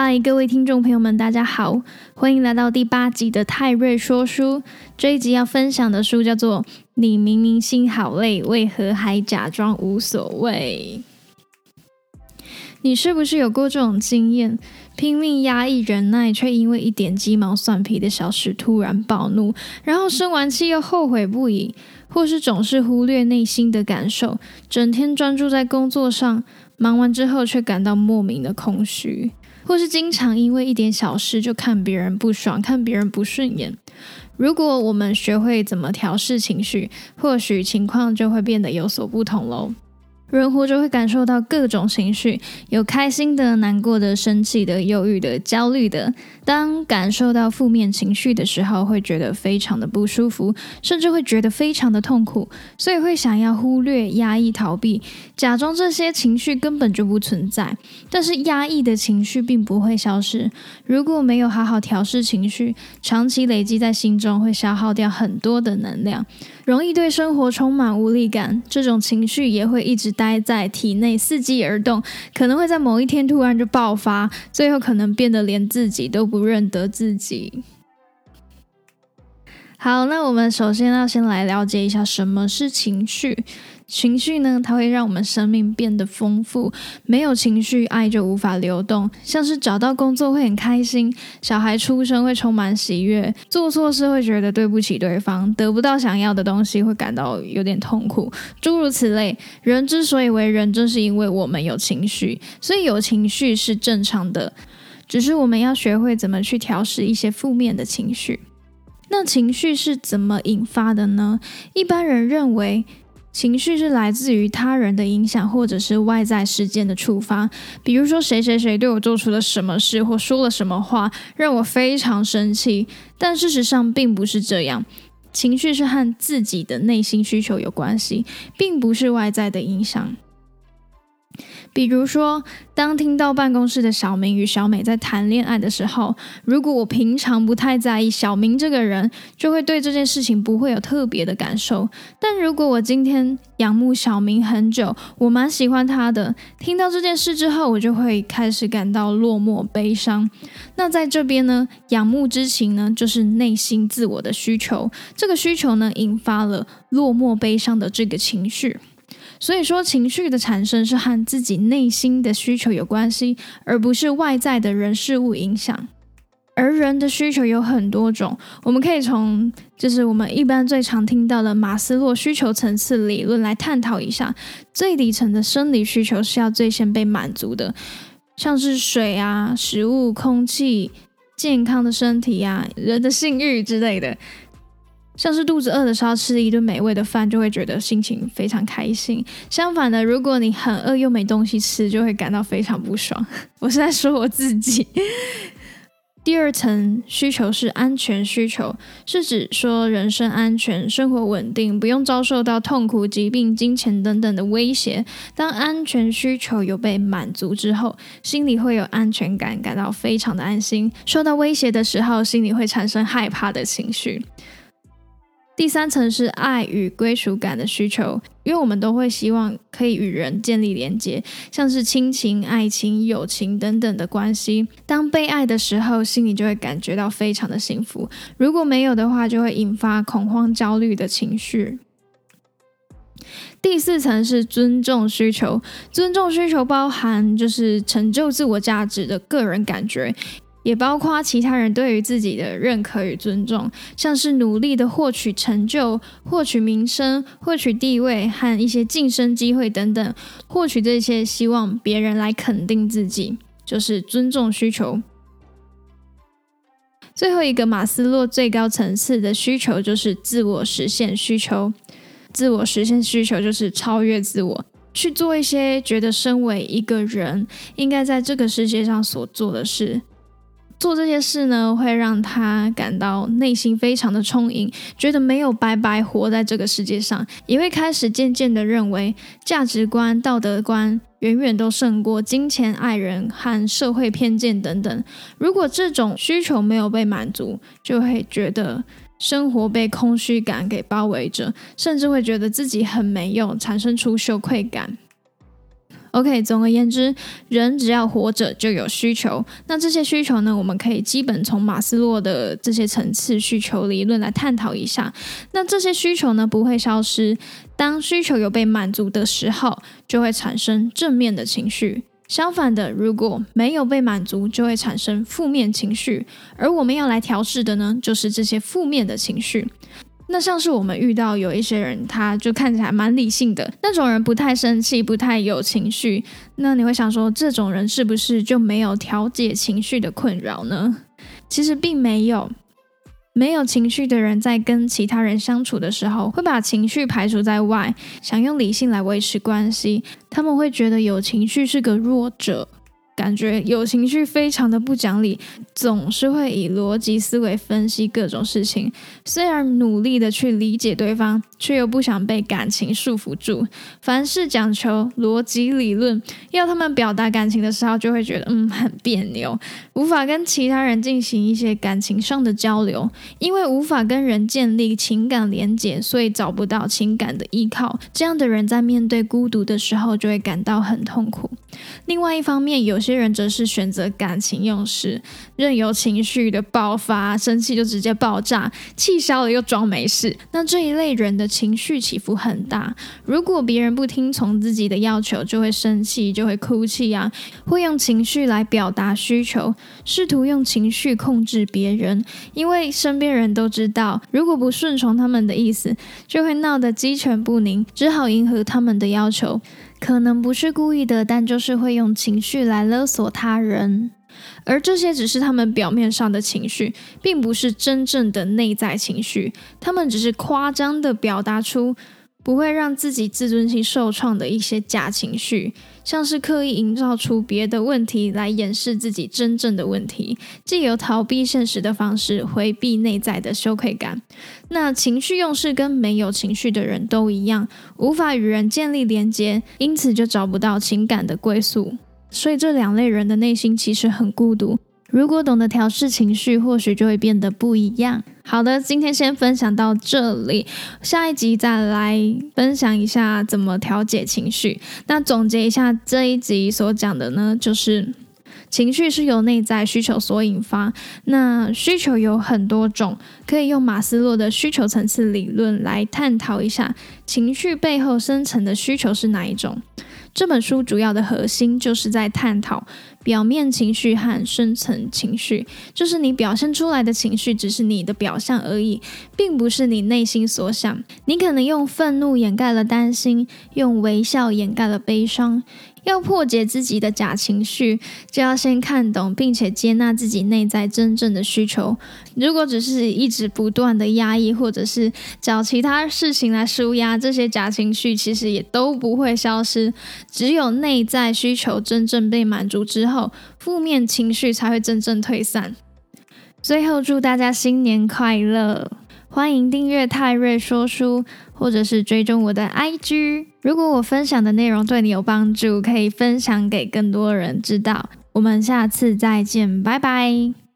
嗨，各位听众朋友们，大家好，欢迎来到第八集的泰瑞说书。这一集要分享的书叫做《你明明心好累，为何还假装无所谓》。你是不是有过这种经验？拼命压抑忍耐，却因为一点鸡毛蒜皮的小事突然暴怒，然后生完气又后悔不已，或是总是忽略内心的感受，整天专注在工作上，忙完之后却感到莫名的空虚。或是经常因为一点小事就看别人不爽，看别人不顺眼。如果我们学会怎么调试情绪，或许情况就会变得有所不同喽。人活着会感受到各种情绪，有开心的、难过的、生气的、忧郁的、焦虑的。当感受到负面情绪的时候，会觉得非常的不舒服，甚至会觉得非常的痛苦，所以会想要忽略、压抑、逃避，假装这些情绪根本就不存在。但是压抑的情绪并不会消失，如果没有好好调试情绪，长期累积在心中，会消耗掉很多的能量。容易对生活充满无力感，这种情绪也会一直待在体内，伺机而动，可能会在某一天突然就爆发，最后可能变得连自己都不认得自己。好，那我们首先要先来了解一下什么是情绪。情绪呢，它会让我们生命变得丰富。没有情绪，爱就无法流动。像是找到工作会很开心，小孩出生会充满喜悦，做错事会觉得对不起对方，得不到想要的东西会感到有点痛苦，诸如此类。人之所以为人，正是因为我们有情绪，所以有情绪是正常的。只是我们要学会怎么去调试一些负面的情绪。那情绪是怎么引发的呢？一般人认为，情绪是来自于他人的影响，或者是外在事件的触发。比如说，谁谁谁对我做出了什么事，或说了什么话，让我非常生气。但事实上并不是这样，情绪是和自己的内心需求有关系，并不是外在的影响。比如说，当听到办公室的小明与小美在谈恋爱的时候，如果我平常不太在意小明这个人，就会对这件事情不会有特别的感受。但如果我今天仰慕小明很久，我蛮喜欢他的，听到这件事之后，我就会开始感到落寞、悲伤。那在这边呢，仰慕之情呢，就是内心自我的需求，这个需求呢，引发了落寞、悲伤的这个情绪。所以说，情绪的产生是和自己内心的需求有关系，而不是外在的人事物影响。而人的需求有很多种，我们可以从就是我们一般最常听到的马斯洛需求层次理论来探讨一下。最底层的生理需求是要最先被满足的，像是水啊、食物、空气、健康的身体啊、人的性欲之类的。像是肚子饿的时候吃一顿美味的饭，就会觉得心情非常开心。相反的，如果你很饿又没东西吃，就会感到非常不爽。我是在说我自己。第二层需求是安全需求，是指说人身安全、生活稳定，不用遭受到痛苦、疾病、金钱等等的威胁。当安全需求有被满足之后，心里会有安全感，感到非常的安心。受到威胁的时候，心里会产生害怕的情绪。第三层是爱与归属感的需求，因为我们都会希望可以与人建立连接，像是亲情、爱情、友情等等的关系。当被爱的时候，心里就会感觉到非常的幸福；如果没有的话，就会引发恐慌、焦虑的情绪。第四层是尊重需求，尊重需求包含就是成就自我价值的个人感觉。也包括其他人对于自己的认可与尊重，像是努力的获取成就、获取名声、获取地位和一些晋升机会等等，获取这些希望别人来肯定自己，就是尊重需求。最后一个马斯洛最高层次的需求就是自我实现需求，自我实现需求就是超越自我，去做一些觉得身为一个人应该在这个世界上所做的事。做这些事呢，会让他感到内心非常的充盈，觉得没有白白活在这个世界上，也会开始渐渐的认为价值观、道德观远远都胜过金钱、爱人和社会偏见等等。如果这种需求没有被满足，就会觉得生活被空虚感给包围着，甚至会觉得自己很没用，产生出羞愧感。OK，总而言之，人只要活着就有需求。那这些需求呢，我们可以基本从马斯洛的这些层次需求理论来探讨一下。那这些需求呢，不会消失。当需求有被满足的时候，就会产生正面的情绪。相反的，如果没有被满足，就会产生负面情绪。而我们要来调试的呢，就是这些负面的情绪。那像是我们遇到有一些人，他就看起来蛮理性的那种人，不太生气，不太有情绪。那你会想说，这种人是不是就没有调节情绪的困扰呢？其实并没有。没有情绪的人，在跟其他人相处的时候，会把情绪排除在外，想用理性来维持关系。他们会觉得有情绪是个弱者。感觉有情绪非常的不讲理，总是会以逻辑思维分析各种事情。虽然努力的去理解对方，却又不想被感情束缚住。凡事讲求逻辑理论，要他们表达感情的时候，就会觉得嗯很别扭，无法跟其他人进行一些感情上的交流。因为无法跟人建立情感连结，所以找不到情感的依靠。这样的人在面对孤独的时候，就会感到很痛苦。另外一方面，有些人则是选择感情用事，任由情绪的爆发，生气就直接爆炸，气消了又装没事。那这一类人的情绪起伏很大，如果别人不听从自己的要求，就会生气，就会哭泣啊，会用情绪来表达需求，试图用情绪控制别人。因为身边人都知道，如果不顺从他们的意思，就会闹得鸡犬不宁，只好迎合他们的要求。可能不是故意的，但就是会用情绪来勒索他人，而这些只是他们表面上的情绪，并不是真正的内在情绪。他们只是夸张的表达出不会让自己自尊心受创的一些假情绪，像是刻意营造出别的问题来掩饰自己真正的问题，借由逃避现实的方式回避内在的羞愧感。那情绪用事跟没有情绪的人都一样，无法与人建立连接，因此就找不到情感的归宿。所以这两类人的内心其实很孤独。如果懂得调试情绪，或许就会变得不一样。好的，今天先分享到这里，下一集再来分享一下怎么调节情绪。那总结一下这一集所讲的呢，就是。情绪是由内在需求所引发，那需求有很多种，可以用马斯洛的需求层次理论来探讨一下情绪背后深层的需求是哪一种。这本书主要的核心就是在探讨表面情绪和深层情绪，就是你表现出来的情绪只是你的表象而已，并不是你内心所想。你可能用愤怒掩盖了担心，用微笑掩盖了悲伤。要破解自己的假情绪，就要先看懂并且接纳自己内在真正的需求。如果只是一直不断的压抑，或者是找其他事情来舒压，这些假情绪其实也都不会消失。只有内在需求真正被满足之后，负面情绪才会真正退散。最后，祝大家新年快乐！欢迎订阅泰瑞说书，或者是追踪我的 IG。如果我分享的内容对你有帮助，可以分享给更多人知道。我们下次再见，拜拜。